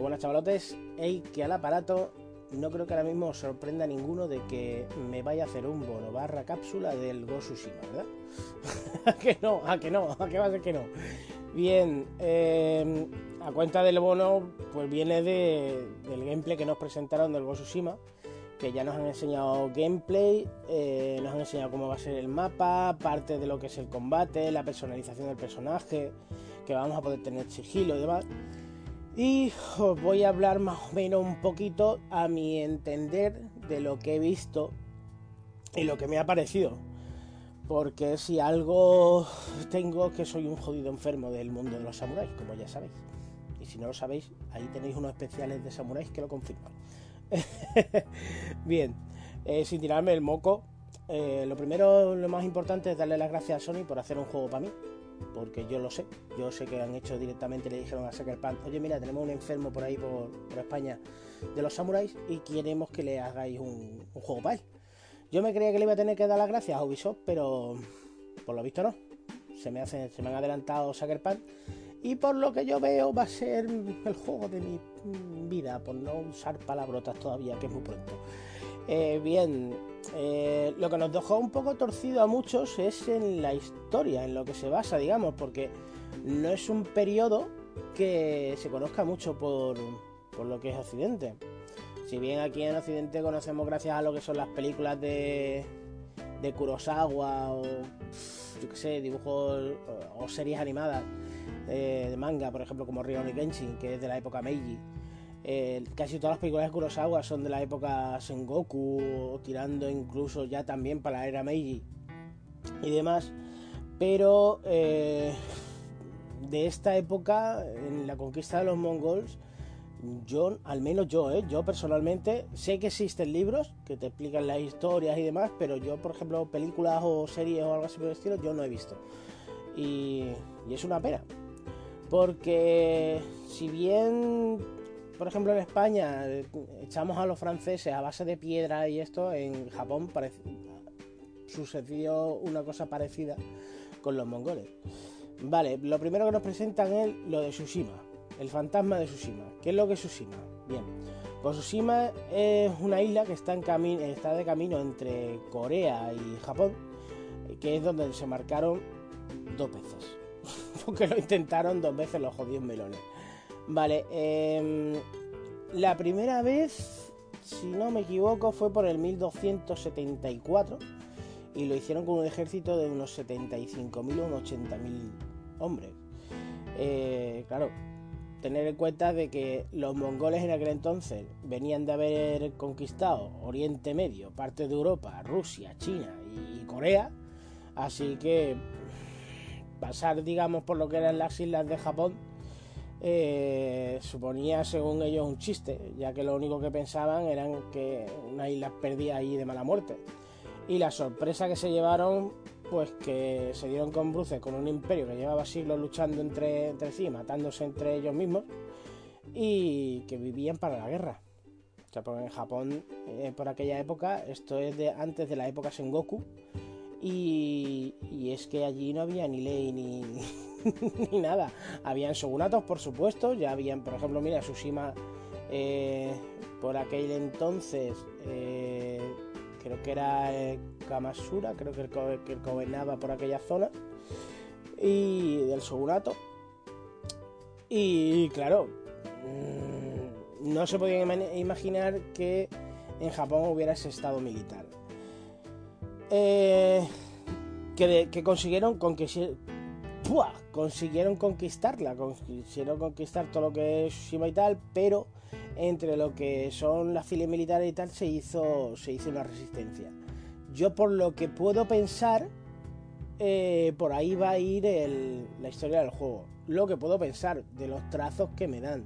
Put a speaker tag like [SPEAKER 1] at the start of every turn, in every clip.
[SPEAKER 1] Pues buenas chavalotes, hey, que al aparato no creo que ahora mismo os sorprenda ninguno de que me vaya a hacer un bono barra cápsula del Go Tsushima, ¿verdad? ¿A que no? ¿A que no? ¿A que va a ser que no? Bien, eh, a cuenta del bono, pues viene de, del gameplay que nos presentaron del Go Tsushima, que ya nos han enseñado gameplay, eh, nos han enseñado cómo va a ser el mapa, parte de lo que es el combate, la personalización del personaje, que vamos a poder tener sigilo y demás. Y os voy a hablar más o menos un poquito a mi entender de lo que he visto y lo que me ha parecido. Porque si algo tengo que soy un jodido enfermo del mundo de los samuráis, como ya sabéis. Y si no lo sabéis, ahí tenéis unos especiales de samuráis que lo confirman. Bien, eh, sin tirarme el moco, eh, lo primero, lo más importante es darle las gracias a Sony por hacer un juego para mí porque yo lo sé. Yo sé que han hecho directamente, le dijeron a Sucker Pan, oye mira, tenemos un enfermo por ahí por, España de los samuráis y queremos que le hagáis un, juego para él. Yo me creía que le iba a tener que dar las gracias a Ubisoft, pero por lo visto no. Se me, hace, se me han adelantado Sucker Pan y por lo que yo veo va a ser el juego de mi vida, por no usar palabrotas todavía, que es muy pronto. Eh, bien, eh, lo que nos dejó un poco torcido a muchos es en la historia, en lo que se basa, digamos, porque no es un periodo que se conozca mucho por, lo que es Occidente. Si bien aquí en Occidente conocemos gracias a lo que son las películas de, de Kurosawa o, yo qué sé, dibujos o, series animadas eh, de manga, por ejemplo, como Rurouni Kenshin, que es de la época Meiji eh, casi todas las películas de Kurosawa son de la época Sengoku, tirando incluso ya también para la era Meiji y demás. Pero eh, de esta época, en la conquista de los mongols, yo, al menos yo, eh, yo personalmente, sé que existen libros que te explican las historias y demás, pero yo, por ejemplo, películas o series o algo así por el estilo, yo no he visto. y es una pena. Porque si bien por ejemplo, en España echamos a los franceses a base de piedra y esto, en Japón sucedió una cosa parecida con los mongoles. Vale, lo primero que nos presentan es lo de Tsushima, el fantasma de Tsushima. ¿Qué es lo que es Tsushima? Bien, pues Tsushima es una isla que está, en camino, está de camino entre Corea y Japón, que es donde se marcaron dos veces. Porque lo intentaron dos veces los jodidos melones. Vale, em, la primera vez, si no me equivoco, fue por el 1274 y lo hicieron con un ejército de unos 75.000 o unos 80.000 hombres. Eh, claro, tener en cuenta de que los mongoles en aquel entonces venían de haber conquistado Oriente Medio, parte de Europa, Rusia, China y Corea, así que pasar, digamos, por lo que eran las islas de Japón eh, suponía, según ellos, un chiste, ya que lo único que pensaban eran que una isla perdía ahí de mala muerte. Y la sorpresa que se llevaron, pues que se dieron con bruces con un imperio que llevaba siglos luchando entre, entre sí, matándose entre ellos mismos, y que vivían para la guerra. O sea, porque en Japón, eh, por aquella época, esto es de antes de la época Sengoku, y, y es que allí no había ni ley ni, ni nada. Habían shogunatos, por supuesto, ya habían, por ejemplo, mira, Tsushima eh, por aquel entonces, eh, creo que era eh, Kamasura, creo que, que gobernaba por aquella zona, y del shogunato. Y claro, mm, no se podía imaginar que en Japón hubiera ese estado militar. que, que, consiguieron con que consiguieron conquistarla, consiguieron conquistar todo lo que es Shima y tal, pero entre lo que son las filas militares y tal se hizo, se hizo una resistencia. Yo por lo que puedo pensar, eh, por ahí va a ir la historia del juego. Lo que puedo pensar de los trazos que me dan.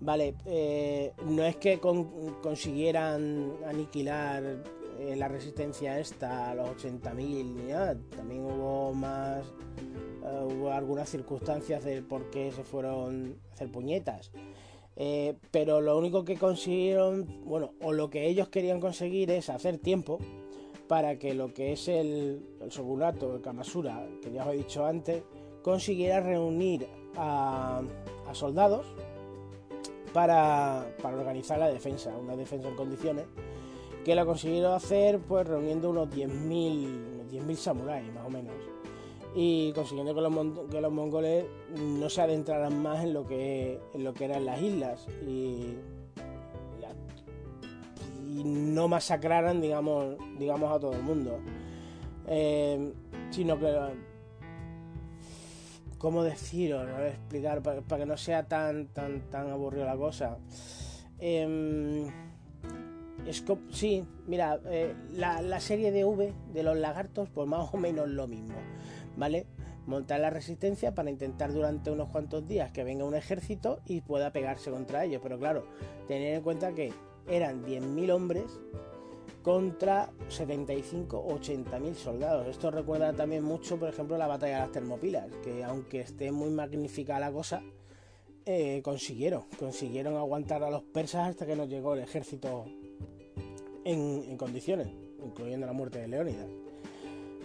[SPEAKER 1] Vale, eh, no es que consiguieran aniquilar eh, la resistencia esta a los 80.000 también hubo más eh, hubo algunas circunstancias de por qué se fueron a hacer puñetas. Eh, pero lo único que consiguieron, bueno, o lo que ellos querían conseguir es hacer tiempo para que lo que es el, el shogunato, el Kamasura, que ya os he dicho antes, consiguiera reunir a, soldados para, para organizar la defensa, una defensa en condiciones, que lo consiguieron hacer pues reuniendo unos 10.000 10.000 samuráis más o menos. Y consiguiendo que los, que los mongoles no se adentraran más en lo que, en lo que eran las islas y, no masacraran digamos, digamos a todo el mundo. Eh, sino que ¿cómo ver, explicar para, que no sea tan tan tan aburrido la cosa. Eh, sí, mira, eh, la, la, serie de V de los lagartos, pues más o menos lo mismo. ¿vale? Montar la resistencia para intentar durante unos cuantos días que venga un ejército y pueda pegarse contra ellos. Pero claro, tener en cuenta que eran 10.000 hombres contra 75 o 80.000 soldados. Esto recuerda también mucho, por ejemplo, la batalla de las Termopilas, que aunque esté muy magnífica la cosa, eh, consiguieron, consiguieron aguantar a los persas hasta que nos llegó el ejército en, condiciones, incluyendo la muerte de Leónidas.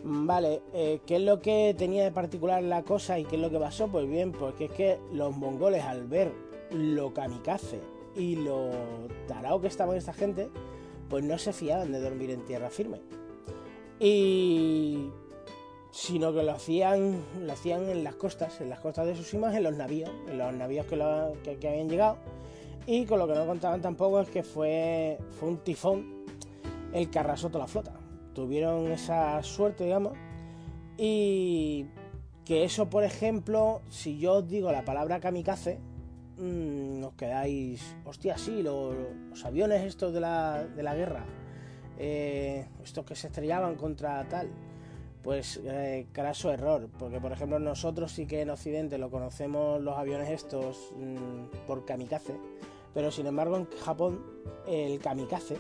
[SPEAKER 1] Vale, eh, ¿qué es lo que tenía de particular la cosa y qué es lo que pasó? Pues bien, porque es que los mongoles al ver lo kamikaze y lo tarao que estaba esta gente, pues no se fiaban de dormir en tierra firme. Y sino que lo hacían, lo hacían en las costas, en las costas de Tsushima, en los navíos, en los navíos que, que, habían llegado. Y con lo que no contaban tampoco es que fue, fue un tifón el arrasó toda la flota. Tuvieron esa suerte, digamos, y que eso, por ejemplo, si yo os digo la palabra kamikaze, mmm, os quedáis, hostia, sí, los, aviones estos de la, de la guerra, eh, estos que se estrellaban contra tal, pues eh, craso error, porque por ejemplo nosotros sí que en Occidente lo conocemos los aviones estos mm, por kamikaze, pero sin embargo en Japón el kamikaze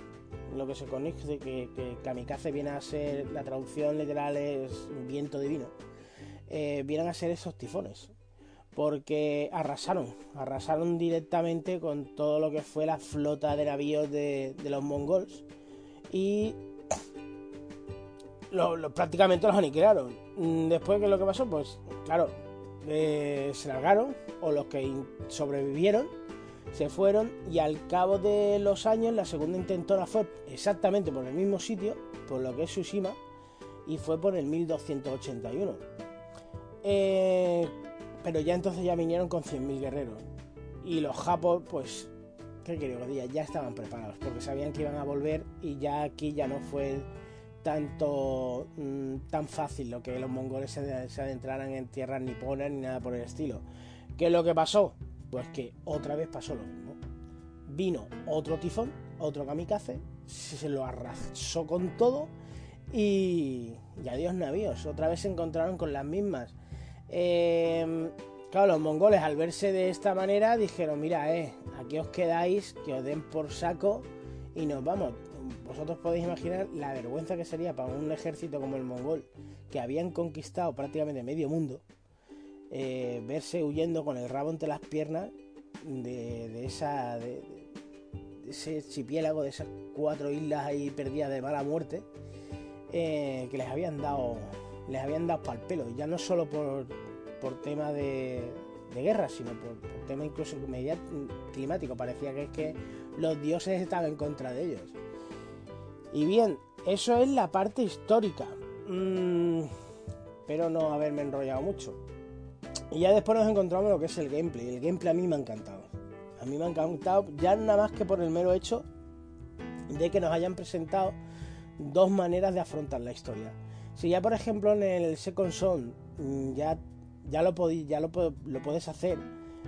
[SPEAKER 1] lo que se conoce que, que kamikaze viene a ser, la traducción literal es viento divino, eh, vienen a ser esos tifones. Porque arrasaron, arrasaron directamente con todo lo que fue la flota de navíos de, los mongols y prácticamente los aniquilaron. Mm, después, ¿qué es lo que pasó? Pues claro, eh, se largaron, o los que sobrevivieron, se fueron y al cabo de los años la segunda intentona fue exactamente por el mismo sitio, por lo que es Tsushima, y fue por el 1281. Eh, pero ya entonces ya vinieron con 100.000 guerreros. Y los japos, pues, ¿qué quiero que Ya estaban preparados, porque sabían que iban a volver y ya aquí ya no fue tanto mm, tan fácil lo que los mongoles se, se adentraran en tierras niponas ni nada por el estilo. ¿Qué es lo que pasó? Pues que otra vez pasó lo mismo. Vino otro tifón, otro kamikaze, se lo arrasó con todo y, y adiós navíos. Otra vez se encontraron con las mismas. Em, claro, los mongoles al verse de esta manera dijeron, mira, eh, aquí os quedáis, que os den por saco y nos vamos. Vosotros podéis imaginar la vergüenza que sería para un ejército como el mongol, que habían conquistado prácticamente medio mundo, eh, verse huyendo con el rabo entre las piernas de, esa de, ese archipiélago de esas cuatro islas ahí perdidas de mala muerte eh, que les habían dado les habían dado pal pelo. Ya no solo por, por tema de, guerra sino por, tema incluso climático. Parecía que es que los dioses estaban en contra de ellos. Y bien eso es la parte histórica. Mm, pero no haberme enrollado mucho y ya después nos encontramos lo que es el gameplay. El gameplay a mí me ha encantado. A mí me ha encantado ya nada más que por el mero hecho de que nos hayan presentado dos maneras de afrontar la historia. Si ya por ejemplo en el Second Son mm, ya, ya, lo, ya lo, lo puedes hacer,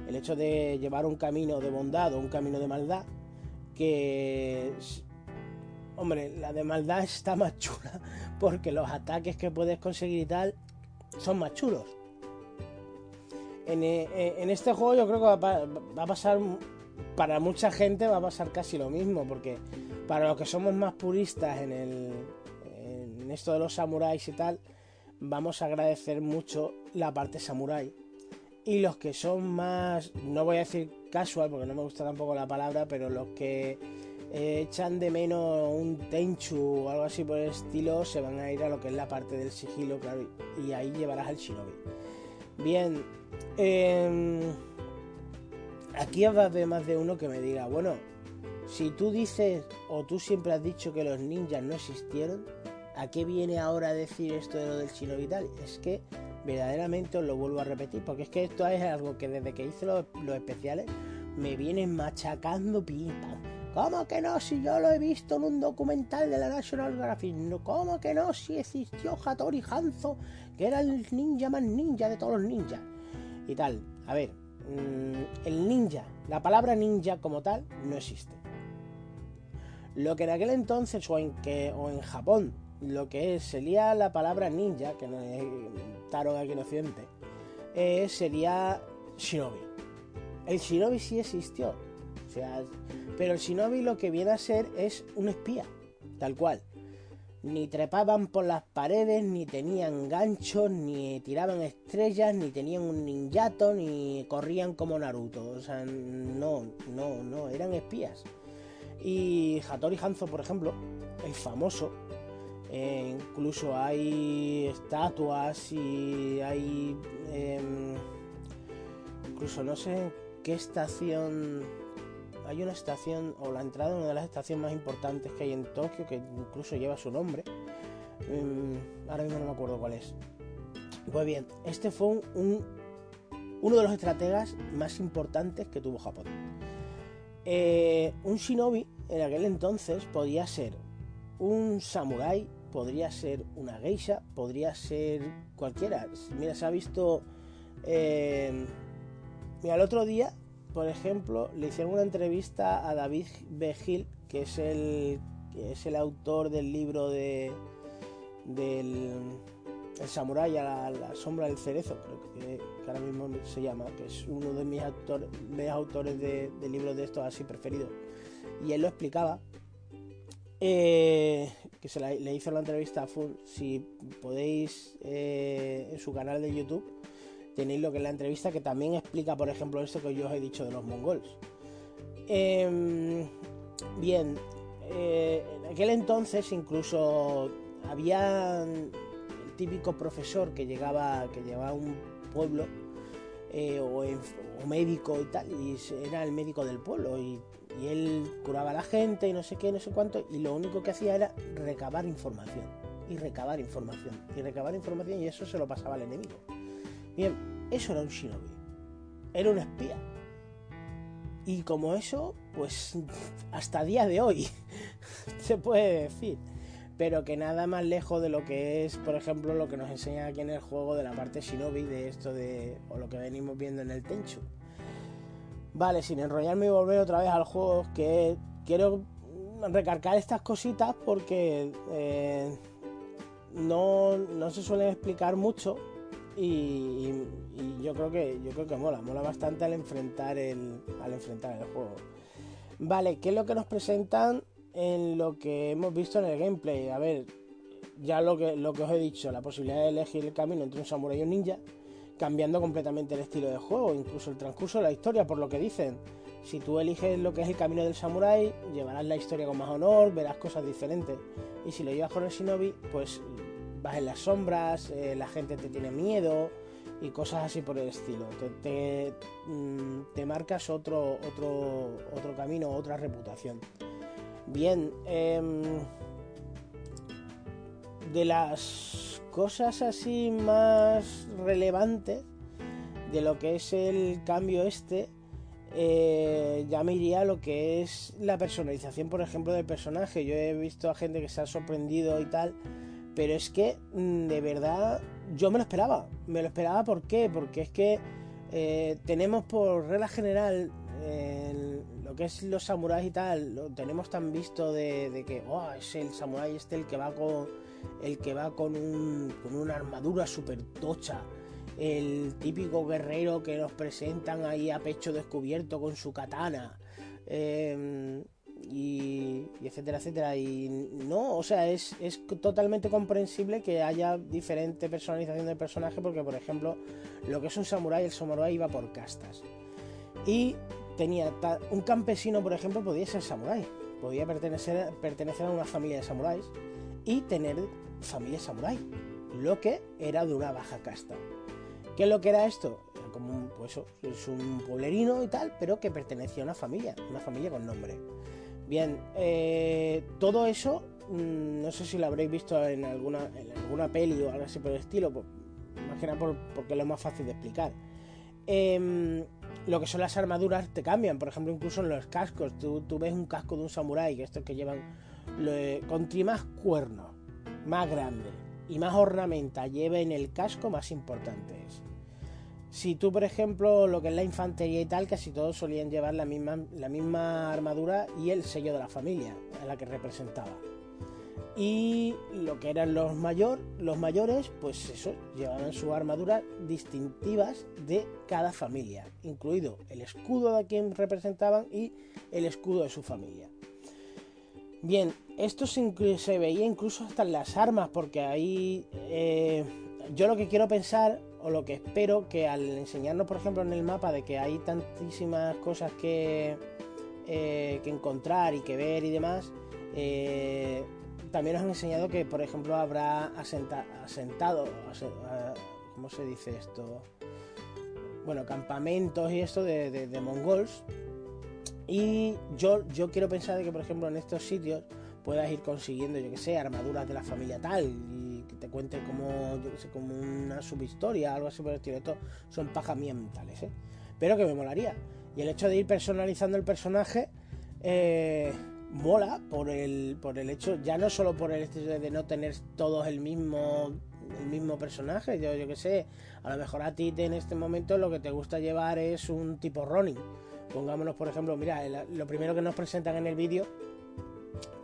[SPEAKER 1] el hecho de llevar un camino de bondad o un camino de maldad, que hombre, la de maldad está más chula porque los ataques que puedes conseguir y tal son más chulos. Eh, eh, en, este juego yo creo que va, a pasar, para mucha gente va a pasar casi lo mismo, porque para los que somos más puristas en, el, en esto de los samuráis y tal, vamos a agradecer mucho la parte samurái. Y los que son más, no voy a decir casual, porque no me gusta tampoco la palabra, pero los que eh, echan de menos un tenchu o algo así por el estilo, se van a ir a lo que es la parte del sigilo, claro, y ahí llevarás al shinobi. Bien, em, aquí va a haber más de uno que me diga, bueno, si tú dices o tú siempre has dicho que los ninjas no existieron, ¿a qué viene ahora decir esto de lo del chino vital? Es que verdaderamente os lo vuelvo a repetir, porque es que esto es algo que desde que hice los, especiales me vienen machacando pipa. ¿Cómo que no? Si yo lo he visto en un documental de la National Geographic. ¿Cómo que no? Si existió Hattori Hanzo, que era el ninja más ninja de todos los ninjas. Y tal. A ver, mm, el ninja, la palabra ninja como tal, no existe. Lo que en aquel entonces o en, Japón, lo que sería la palabra ninja, que no es Taro aquí en Occidente, eh, sería shinobi. El shinobi sí existió. Sea, pero shinobi lo que viene a ser es un espía, tal cual. Ni trepaban por las paredes, ni tenían ganchos, ni tiraban estrellas, ni tenían un ninjato, ni corrían como Naruto. O sea, no, no, no, eran espías. Y Hattori Hanzo, por ejemplo, el famoso, eh, incluso hay estatuas y hay... Em, incluso no sé qué estación... Hay una estación, o la entrada de una de las estaciones más importantes que hay en Tokio, que incluso lleva su nombre. Em, ahora mismo no me acuerdo cuál es. Pues bien, este fue un, uno de los estrategas más importantes que tuvo Japón. Eh, un shinobi en aquel entonces podía ser un samurái, podría ser una geisha, podría ser cualquiera. Mira, se ha visto... Eh, mira, el otro día, por ejemplo, le hicieron una entrevista a David B. que es el, es el autor del libro de del el samurái a la, sombra del cerezo, creo que, ahora mismo se llama, que es uno de mis, autores de, libros de estos así preferidos. Y él lo explicaba, eh, que se le hizo la entrevista a Full. Si podéis eh, en su canal de YouTube, tenéis lo que es la entrevista, que también explica, por ejemplo, esto que yo os he dicho de los mongols. Em, bien, eh, en aquel entonces incluso había típico profesor que llegaba, que llevaba un pueblo eh, o, médico y tal, y era el médico del pueblo y, él curaba a la gente y no sé qué, no sé cuánto, y lo único que hacía era recabar información y recabar información y recabar información y eso se lo pasaba al enemigo. Bien, eso era un shinobi, era un espía. Y como eso, pues hasta día de hoy se puede decir pero que nada más lejos de lo que es, por ejemplo, lo que nos enseña aquí en el juego de la parte Shinobi, de esto de, o lo que venimos viendo en el Tenchu. Vale, sin enrollarme y volver otra vez al juego, que quiero recargar estas cositas porque eh, no, no, se suelen explicar mucho y, yo creo que yo creo que mola, mola bastante al enfrentar el, al enfrentar el juego. Vale, ¿qué es lo que nos presentan? en lo que hemos visto en el gameplay. A ver, ya lo que, lo que os he dicho, la posibilidad de elegir el camino entre un samurai y un ninja, cambiando completamente el estilo de juego, incluso el transcurso de la historia, por lo que dicen. Si tú eliges lo que es el camino del samurái, llevarás la historia con más honor, verás cosas diferentes. Y si lo llevas con el shinobi, pues vas en las sombras, eh, la gente te tiene miedo y cosas así por el estilo. Te, te, mm, marcas otro, otro, otro camino, otra reputación. Bien, em, de las cosas así más relevantes de lo que es el cambio este, eh, ya me iría a lo que es la personalización, por ejemplo, del personaje. Yo he visto a gente que se ha sorprendido y tal, pero es que mm, de verdad yo me lo esperaba. Me lo esperaba, ¿por qué? Porque es que eh, tenemos por regla general lo que es los samuráis y tal, lo tenemos tan visto de, que oh, es el samurái este el que va con el que va con, un, con una armadura súper tocha, el típico guerrero que nos presentan ahí a pecho descubierto con su katana. Em, y, etcétera, etcétera. Y no, o sea, es, es totalmente comprensible que haya diferente personalización del personaje porque, por ejemplo, lo que es un samurái, el samurái iba por castas. Y tenía un campesino, por ejemplo, podía ser samurái, podía pertenecer, pertenecer a una familia de samuráis y tener familia samurái, lo que era de una baja casta. ¿Qué es lo que era esto? como un, pues es un pueblerino y tal, pero que pertenecía a una familia, una familia con nombre. Bien, eh, todo eso, mm, no sé si lo habréis visto en alguna, en alguna peli o algo así por el estilo, pues, más que nada porque es lo más fácil de explicar. Em, lo que son las armaduras te cambian, por ejemplo, incluso en los cascos. Tú, ves un casco de un samurái, que estos que llevan con más cuernos, más grande y más ornamenta lleva en el casco, más importante es. Si tú, por ejemplo, lo que es la infantería y tal, casi todos solían llevar la misma, la misma armadura y el sello de la familia a la que representaba. Y lo que eran los, mayor, los mayores, pues eso, llevaban sus armaduras distintivas de cada familia, incluido el escudo de quien representaban y el escudo de su familia. Bien, esto se, veía incluso hasta en las armas, porque ahí eh, yo lo que quiero pensar o lo que espero que al enseñarnos, por ejemplo, en el mapa de que hay tantísimas cosas que, eh, que encontrar y que ver y demás, eh, también nos han enseñado que, por ejemplo, habrá asentado, ¿cómo se dice esto? Bueno, campamentos y esto de, de, mongols. Y yo, yo quiero pensar de que, por ejemplo, en estos sitios puedas ir consiguiendo, yo que sé, armaduras de la familia tal te cuente como, yo sé, como una subhistoria, algo así por el estilo. Esto son pajas ¿eh? Pero que me molaría. Y el hecho de ir personalizando el personaje eh, mola por el, por el hecho, ya no solo por el hecho de no tener todos el mismo el mismo personaje, yo, yo que sé, a lo mejor a ti en este momento lo que te gusta llevar es un tipo Ronin. Pongámonos, por ejemplo, mira, lo primero que nos presentan en el vídeo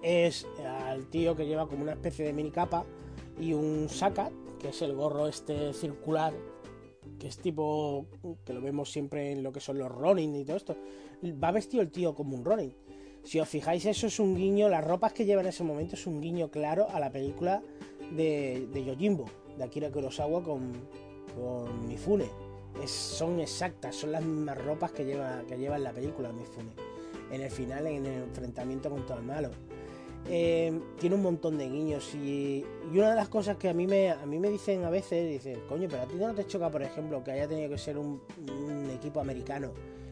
[SPEAKER 1] es al tío que lleva como una especie de mini capa y un sakat, que es el gorro este circular, que es tipo que lo vemos siempre en lo que son los Ronin y todo esto. Va vestido el tío como un Ronin. Si os fijáis, eso es un guiño, las ropas que lleva en ese momento es un guiño claro a la película de, de Yojimbo, de Akira Kurosawa con, con Mifune. son exactas, son las mismas ropas que lleva, que lleva en la película Mifune. En el final, en el enfrentamiento contra el malo. Eh, tiene un montón de guiños y, una de las cosas que a mí me a mí me dicen a veces dicen coño pero a ti no te choca por ejemplo que haya tenido que ser un, equipo americano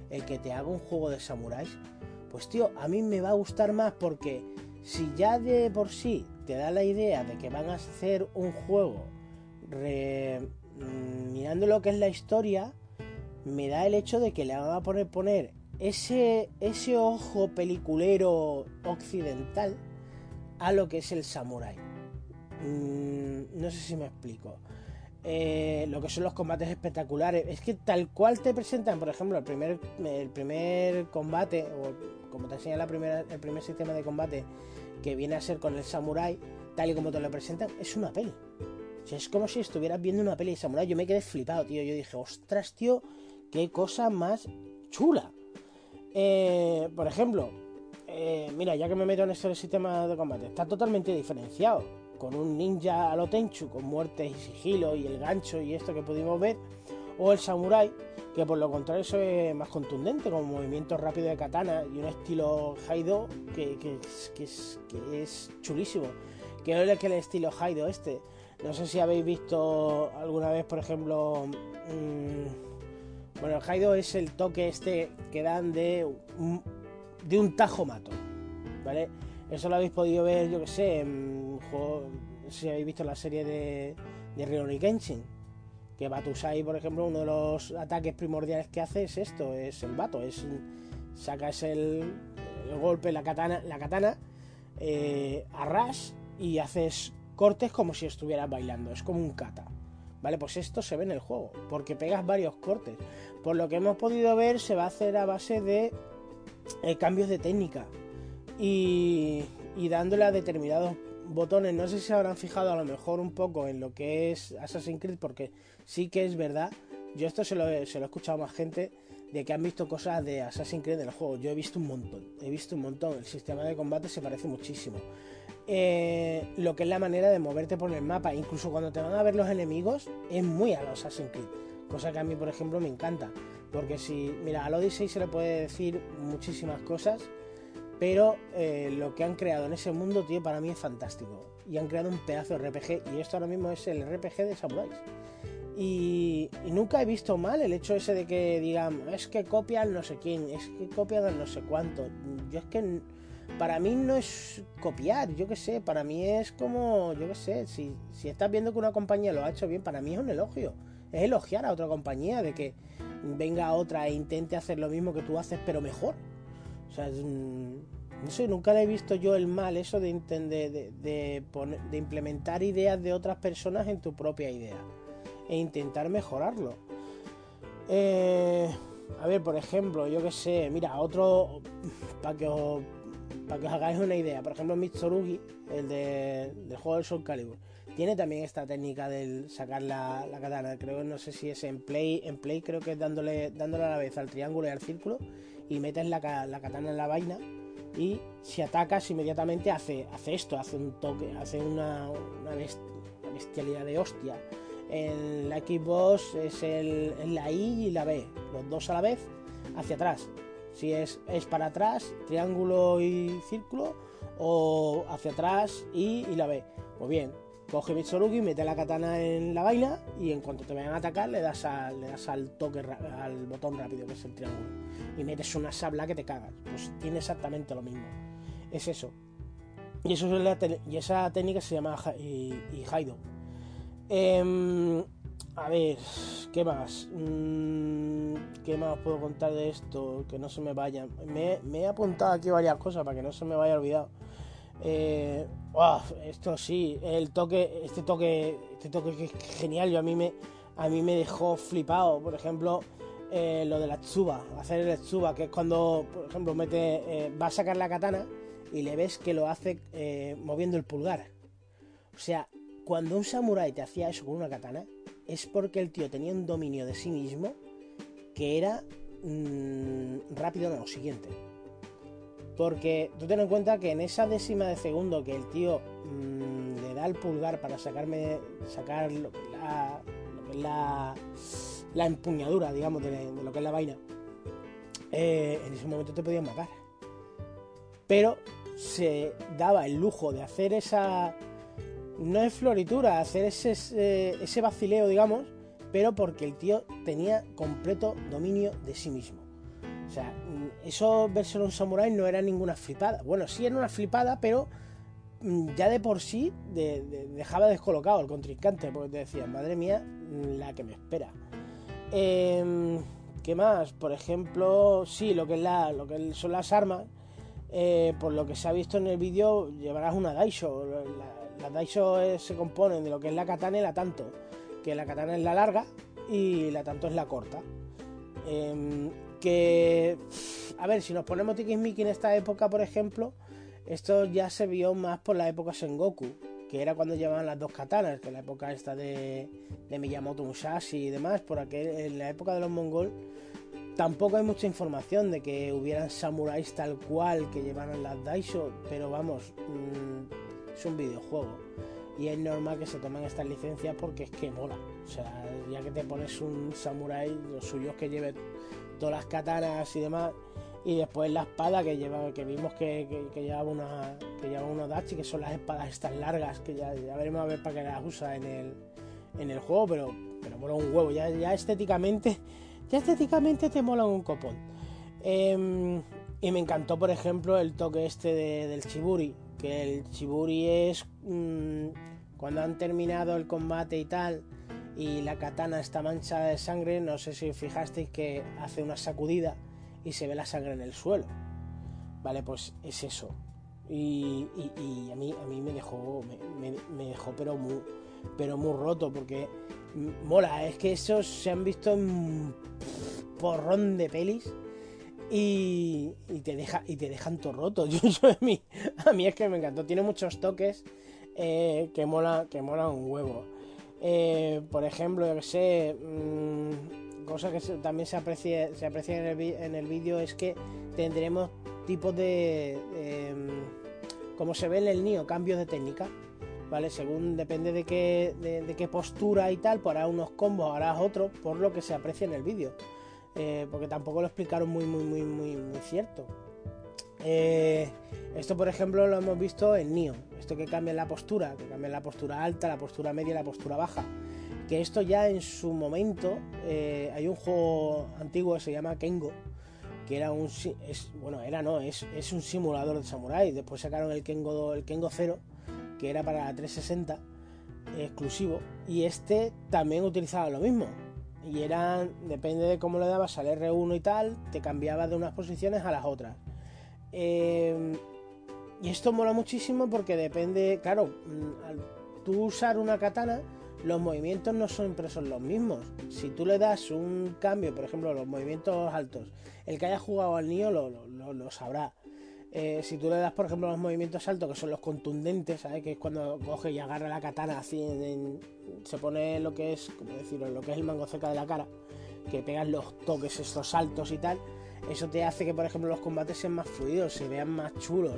[SPEAKER 1] el que te haga un juego de samuráis pues tío a mí me va a gustar más porque si ya de por sí te da la idea de que van a hacer un juego mm, mirando lo que es la historia me da el hecho de que le van a poner poner ese ese ojo peliculero occidental a lo que es el samurai. Mm, no sé si me explico. Eh, lo que son los combates espectaculares. Es que tal cual te presentan, por ejemplo, el primer, el primer combate, o como te enseña la primera, el primer sistema de combate que viene a ser con el samurai, tal y como te lo presentan, es una peli. es como si estuvieras viendo una peli de samurai. Yo me quedé flipado, tío. Yo dije, ostras, tío, qué cosa más chula. Eh, por ejemplo, eh, mira, ya que me meto en este sistema de combate, está totalmente diferenciado. Con un ninja a lo Tenchu, con muertes y sigilo y el gancho y esto que pudimos ver. O el samurai, que por lo contrario es más contundente, con movimiento rápido de katana y un estilo Haido que, es, chulísimo. Que es el estilo Haido este. No sé si habéis visto alguna vez, por ejemplo. Mm, bueno, el Haido es el toque este que dan de de un tajo mato, ¿vale? Eso lo habéis podido ver, yo que sé, en juego, si habéis visto la serie de, de Rurouni Kenshin, que Batusai, por ejemplo, uno de los ataques primordiales que hace es esto, es el vato, es sacas el, el golpe, la katana, la katana eh, arras y haces cortes como si estuvieras bailando, es como un kata. ¿Vale? Pues esto se ve en el juego, porque pegas varios cortes. Por lo que hemos podido ver, se va a hacer a base de eh, cambios de técnica y, dándole a determinados botones. No sé si habrán fijado a lo mejor un poco en lo que es Assassin's Creed, porque sí que es verdad. Yo esto se lo, se lo he escuchado a más gente de que han visto cosas de Assassin's Creed en el juego. Yo he visto un montón, he visto un montón. El sistema de combate se parece muchísimo. Eh, lo que es la manera de moverte por el mapa, incluso cuando te van a ver los enemigos, es muy a los Assassin's Creed. Cosa que a mí, por ejemplo, me encanta. Porque si, mira, al Odyssey se le puede decir muchísimas cosas, pero eh, lo que han creado en ese mundo, tío, para mí es fantástico. Y han creado un pedazo de RPG, y esto ahora mismo es el RPG de Samuráis. Y, nunca he visto mal el hecho ese de que digan, es que copian no sé quién, es que copian no sé cuánto. Yo es que para mí no es copiar, yo qué sé, para mí es como, yo qué sé, si, si estás viendo que una compañía lo ha hecho bien, para mí es un elogio. Es elogiar a otra compañía de que venga otra e intente hacer lo mismo que tú haces, pero mejor. O sea, no sé, nunca le he visto yo el mal eso de, de, de, implementar ideas de otras personas en tu propia idea e intentar mejorarlo. Eh, a ver, por ejemplo, yo que sé, mira, otro, para que os, para que os hagáis una idea, por ejemplo, Mitsurugi, el de, del juego del Soul Calibur, tiene también esta técnica del sacar la, katana. Creo, no sé si es en play, en play creo que es dándole, a la vez al triángulo y al círculo y metes la, katana en la vaina y si atacas inmediatamente hace, hace esto, hace un toque, hace una, una, bestialidad de hostia. En la Xbox es el, la I y la B, los dos a la vez, hacia atrás. Si es, es para atrás, triángulo y círculo, o hacia atrás y, y la B. Pues bien, coge Mitsurugi, mete la katana en la vaina y en cuanto te vayan a atacar le das, le das al toque, al botón rápido que es el triángulo. Y metes una sabla que te cagas. Pues tiene exactamente lo mismo. Es eso. Y, eso es la y esa técnica se llama y, Haido. Em, a ver, ¿qué más? Mm, ¿Qué más puedo contar de esto? Que no se me vayan. Me, me he apuntado aquí varias cosas para que no se me vaya olvidado. Eh, esto sí, el toque, este toque, este toque que es genial, yo a mí me, a mí me dejó flipado. Por ejemplo, eh, lo de la tsuba, hacer el tsuba, que es cuando, por ejemplo, mete, eh, va a sacar la katana y le ves que lo hace moviendo el pulgar. O sea, cuando un samurái te hacía eso con una katana, es porque el tío tenía un dominio de sí mismo que era mm, rápido, no, lo siguiente. Porque tú ten en cuenta que en esa décima de segundo que el tío mm, le da el pulgar para sacarme, sacar lo que es la, la, empuñadura, digamos, de, lo que es la vaina, eh, en ese momento te podían matar. Pero se daba el lujo de hacer esa. No es floritura, hacer ese, ese vacileo, digamos, pero porque el tío tenía completo dominio de sí mismo. O sea, eso verse un samurái no era ninguna flipada. Bueno, sí era una flipada, pero mm, ya de por sí dejaba descolocado el contrincante, porque te decía, madre mía, la que me espera. Em, ¿Qué más? Por ejemplo, sí, lo que son las armas. Eh, por lo que se ha visto en el vídeo, llevarás una Daisho. Las la Daisho se componen de lo que es la katana y la tanto. Que la katana es la larga y la tanto es la corta. Em, que a ver, si nos ponemos Tikismiki en esta época, por ejemplo, esto ya se vio más por la época Sengoku, que era cuando llevaban las dos katanas, que la época esta de, de Miyamoto Musashi y demás, por aquel, en la época de los mongol, tampoco hay mucha información de que hubieran samuráis tal cual que llevaran las Daisho, pero vamos, mm, es un videojuego. Y es normal que se tomen estas licencias porque es que mola. O sea, ya que te pones un samurái, lo suyo es que lleve todas las katanas y demás y después la espada que lleva que vimos que, que, llevaba una que llevaba unos dachi que son las espadas estas largas que ya, veremos a ver para qué las usa en el en el juego pero pero mola un huevo. Ya, ya estéticamente ya estéticamente te mola un copón. Em, y me encantó por ejemplo el toque este del chiburi que el chiburi es mm, cuando han terminado el combate y tal y la katana está manchada de sangre no sé si fijasteis que hace una sacudida y se ve la sangre en el suelo. Vale, pues es eso. Y, a, mí, a mí me dejó, me, dejó pero muy, pero muy roto porque mola, es que esos se han visto en porrón de pelis y, te, deja, y te dejan todo roto. Yo, a, mí, a mí es que me encantó, tiene muchos toques eh, que, mola, que mola un huevo. Eh, por ejemplo, yo que sé, mm, cosa que también se aprecia, se aprecia en el, vídeo es que tendremos tipos de, mm, como se ve en el NIO, cambios de técnica. ¿Vale? Según depende de qué, de, qué postura y tal, pues hará unos combos, harás otros, por lo que se aprecia en el vídeo. Eh, porque tampoco lo explicaron muy, muy, muy, muy, muy cierto. Eh, esto, por ejemplo, lo hemos visto en NIO. Esto que cambia la postura, que cambia la postura alta, la postura media y la postura baja que esto ya en su momento, eh, hay un juego antiguo que se llama Kengo, que era un, bueno, era no, es, es un simulador de samurai, después sacaron el Kengo, el Kengo 0, que era para la 360, exclusivo, y este también utilizaba lo mismo, y era, depende de cómo le dabas al R1 y tal, te cambiaba de unas posiciones a las otras. Eh, y esto mola muchísimo porque depende, claro, mm, al tú usar una katana, los movimientos no son impresos los mismos. Si tú le das un cambio, por ejemplo, los movimientos altos, el que haya jugado al Nio lo, sabrá. Eh, si tú le das, por ejemplo, los movimientos altos, que son los contundentes, ¿sabes? Que es cuando coge y agarra la katana así, se pone lo que es, como decirlo, lo que es el mango cerca de la cara, que pegan los toques, estos saltos y tal. Eso te hace que, por ejemplo, los combates sean más fluidos, se vean más chulos.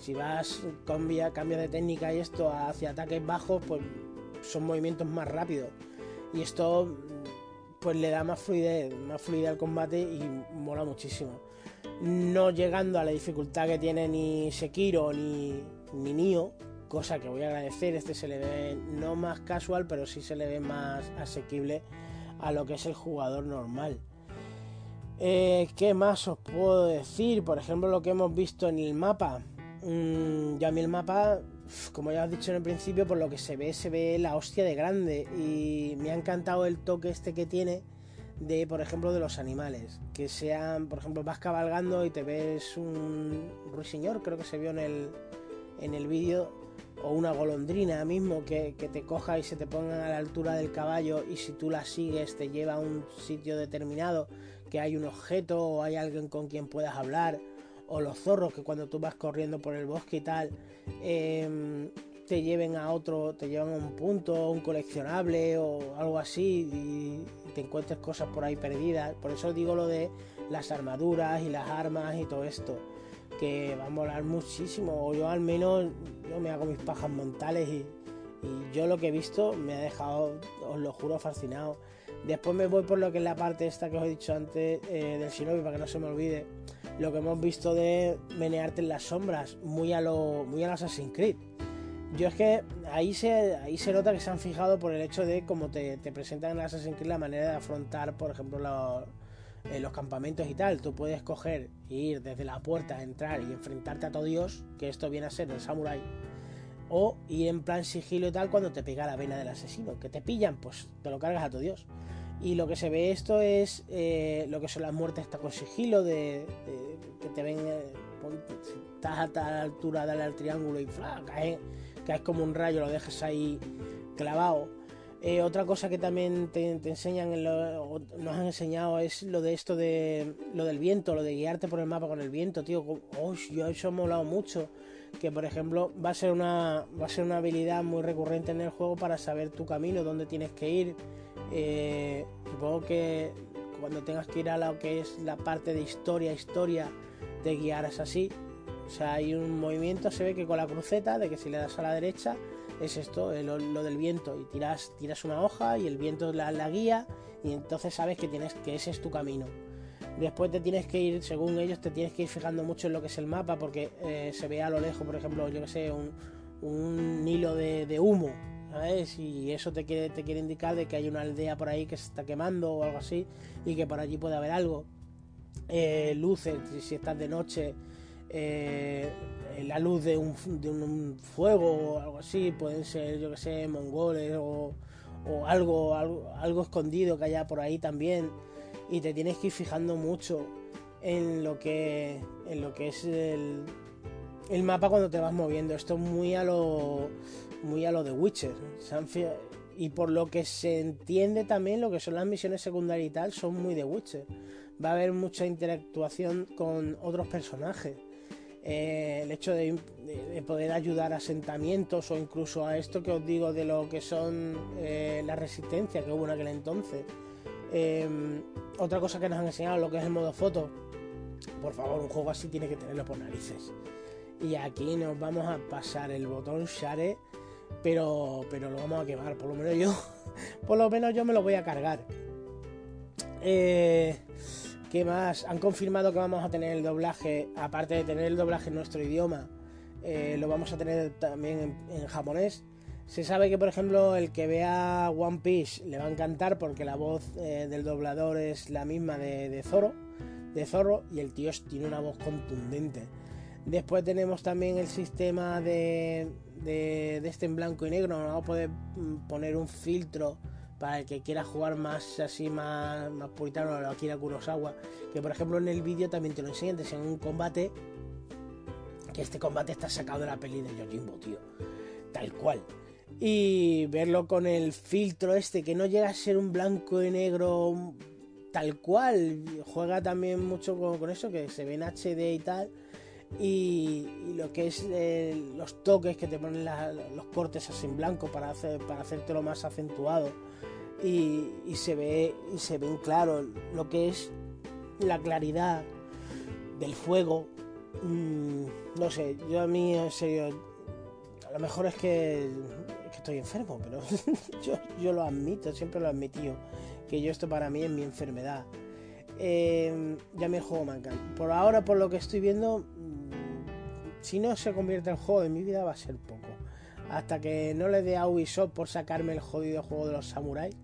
[SPEAKER 1] Si vas, cambia, cambia de técnica y esto hacia ataques bajos, pues son movimientos más rápidos. Y esto pues le da más fluidez, más fluidez al combate y mola muchísimo. No llegando a la dificultad que tiene ni Sekiro ni, ni Nio, cosa que voy a agradecer, este se le ve no más casual, pero sí se le ve más asequible a lo que es el jugador normal. Eh, ¿Qué más os puedo decir? Por ejemplo, lo que hemos visto en el mapa. Mm, ya a mí el mapa, como ya has dicho en el principio, por lo que se ve, se ve la hostia de grande. Y me ha encantado el toque este que tiene de, por ejemplo, de los animales. Que sean, por ejemplo, vas cabalgando y te ves un ruiseñor, creo que se vio en el, en el vídeo, o una golondrina mismo que, que, te coja y se te ponga a la altura del caballo y si tú la sigues te lleva a un sitio determinado, que hay un objeto o hay alguien con quien puedas hablar o los zorros que cuando tú vas corriendo por el bosque y tal em, te lleven a otro, te llevan a un punto, un coleccionable o algo así y te encuentres cosas por ahí perdidas. Por eso digo lo de las armaduras y las armas y todo esto, que va a molar muchísimo. O yo al menos yo me hago mis pajas mentales y, yo lo que he visto me ha dejado, os lo juro, fascinado. Después me voy por lo que es la parte esta que os he dicho antes eh, del Shinobi para que no se me olvide lo que hemos visto de menearte en las sombras, muy a lo, muy a Assassin's Creed. Yo es que ahí se, ahí se nota que se han fijado por el hecho de cómo te, presentan en Assassin's Creed la manera de afrontar, por ejemplo, eh, los campamentos y tal. Tú puedes coger ir desde la puerta, entrar y enfrentarte a todo Dios, que esto viene a ser el samurai. O ir en plan sigilo y tal cuando te pega la vena del asesino. Que te pillan, pues te lo cargas a todo Dios. Y lo que se ve esto es eh, lo que son las muertes está con sigilo, de, que te ven, eh, estás a tal altura, dale al triángulo y caes, como un rayo, lo dejas ahí clavado. Eh, otra cosa que también te, enseñan, en nos han enseñado es lo de esto de lo del viento, lo de guiarte por el mapa con el viento, tío. Oh, yo eso ha molado mucho. Que por ejemplo va a ser una va a ser una habilidad muy recurrente en el juego para saber tu camino, dónde tienes que ir eh, supongo que cuando tengas que ir a lo que es la parte de historia, historia, te guiarás así. O sea, hay un movimiento, se ve que con la cruceta, de que si le das a la derecha, es esto, eh, lo, del viento. Y tiras, tiras una hoja y el viento la, la guía y entonces sabes que, tienes, que ese es tu camino. Después te tienes que ir, según ellos, te tienes que ir fijando mucho en lo que es el mapa, porque eh, se ve a lo lejos, por ejemplo, yo que sé, un, un hilo de, humo y eso te quiere, te quiere indicar de que hay una aldea por ahí que se está quemando o algo así y que por allí puede haber algo. Eh, luces, si estás de noche, eh, la luz de un, de un, fuego o algo así, pueden ser, yo que sé, mongoles o, o algo, algo, algo, escondido que haya por ahí también. Y te tienes que ir fijando mucho en lo que, en lo que es el, el mapa cuando te vas moviendo. Esto es muy a lo muy a lo de Witcher. Y por lo que se entiende también, lo que son las misiones secundarias y tal, son muy de Witcher. Va a haber mucha interactuación con otros personajes. Eh, el hecho de, poder ayudar a asentamientos o incluso a esto que os digo de lo que son eh, la resistencia que hubo en aquel entonces. Em, otra cosa que nos han enseñado, lo que es el modo foto. Por favor, un juego así tiene que tenerlo por narices. Y aquí nos vamos a pasar el botón Share pero, pero lo vamos a quemar. Por lo menos yo, por lo menos yo me lo voy a cargar. Eh, ¿Qué más? Han confirmado que vamos a tener el doblaje, aparte de tener el doblaje en nuestro idioma, eh, lo vamos a tener también en, japonés. Se sabe que, por ejemplo, el que vea One Piece le va a encantar porque la voz eh, del doblador es la misma de, Zoro, de Zorro, y el tío tiene una voz contundente. Después tenemos también el sistema de, de, este en blanco y negro. Vamos a poder mm, poner un filtro para el que quiera jugar más así, más, más puritano, lo quiera Kurosawa. Que por ejemplo en el vídeo también te lo enseñan, te un combate. Que este combate está sacado de la peli de Yojimbo, tío. Tal cual y verlo con el filtro este que no llega a ser un blanco y negro tal cual. Juega también mucho con, eso que se ve en HD y tal y, lo que es eh, los toques que te ponen los cortes así en blanco para hacer para hacértelo más acentuado y, se ve y se ven claro lo que es la claridad del fuego mm, no sé yo a mí en serio a lo mejor es que estoy enfermo, pero yo, lo admito, siempre lo he admitido, que yo esto para mí es mi enfermedad. Eh, ya me juego manca. Por ahora, por lo que estoy viendo, mm, si no se convierte en juego de mi vida, va a ser poco. Hasta que no le dé a Ubisoft por sacarme el jodido juego de los samuráis,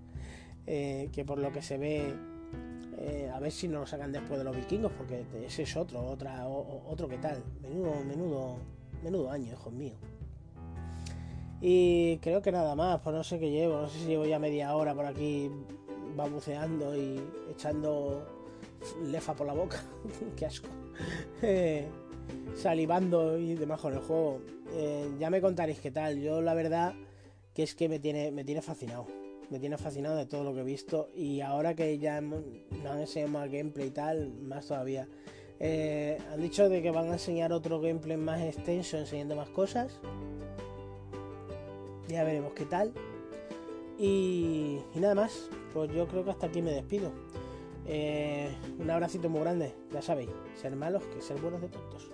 [SPEAKER 1] eh, que por lo que se ve, eh, a ver si no lo sacan después de los vikingos, porque ese es otro, otra, otro que tal. Menudo, menudo, menudo año, hijos míos. Y creo que nada más, pues no sé qué llevo, no sé si llevo ya media hora por aquí babuceando y echando lefa por la boca, qué asco, eh, salivando y demás con el juego. Eh, ya me contaréis qué tal, yo la verdad que es que me tiene, me tiene fascinado, me tiene fascinado de todo lo que he visto y ahora que ya no han enseñado más gameplay y tal, más todavía. Eh, han dicho de que van a enseñar otro gameplay más extenso enseñando más cosas ya veremos qué tal. Y, nada más, pues yo creo que hasta aquí me despido. Eh, un abracito muy grande, ya sabéis, ser malos que ser buenos de tontos.